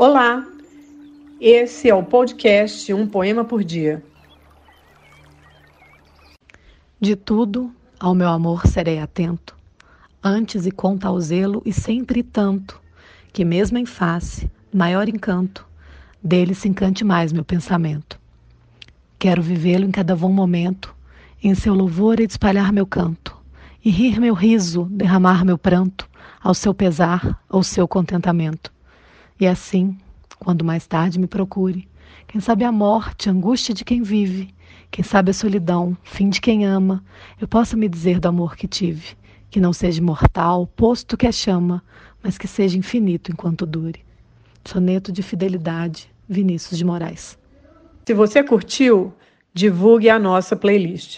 Olá, esse é o podcast Um Poema por Dia. De tudo ao meu amor serei atento, antes e com tal zelo e sempre tanto, que mesmo em face, maior encanto, dele se encante mais meu pensamento. Quero vivê-lo em cada bom momento, em seu louvor e espalhar meu canto, e rir meu riso, derramar meu pranto, ao seu pesar, ao seu contentamento e assim, quando mais tarde me procure, quem sabe a morte, a angústia de quem vive, quem sabe a solidão, fim de quem ama, eu possa me dizer do amor que tive, que não seja mortal, posto que é chama, mas que seja infinito enquanto dure. Soneto de Fidelidade, Vinícius de Moraes. Se você curtiu, divulgue a nossa playlist.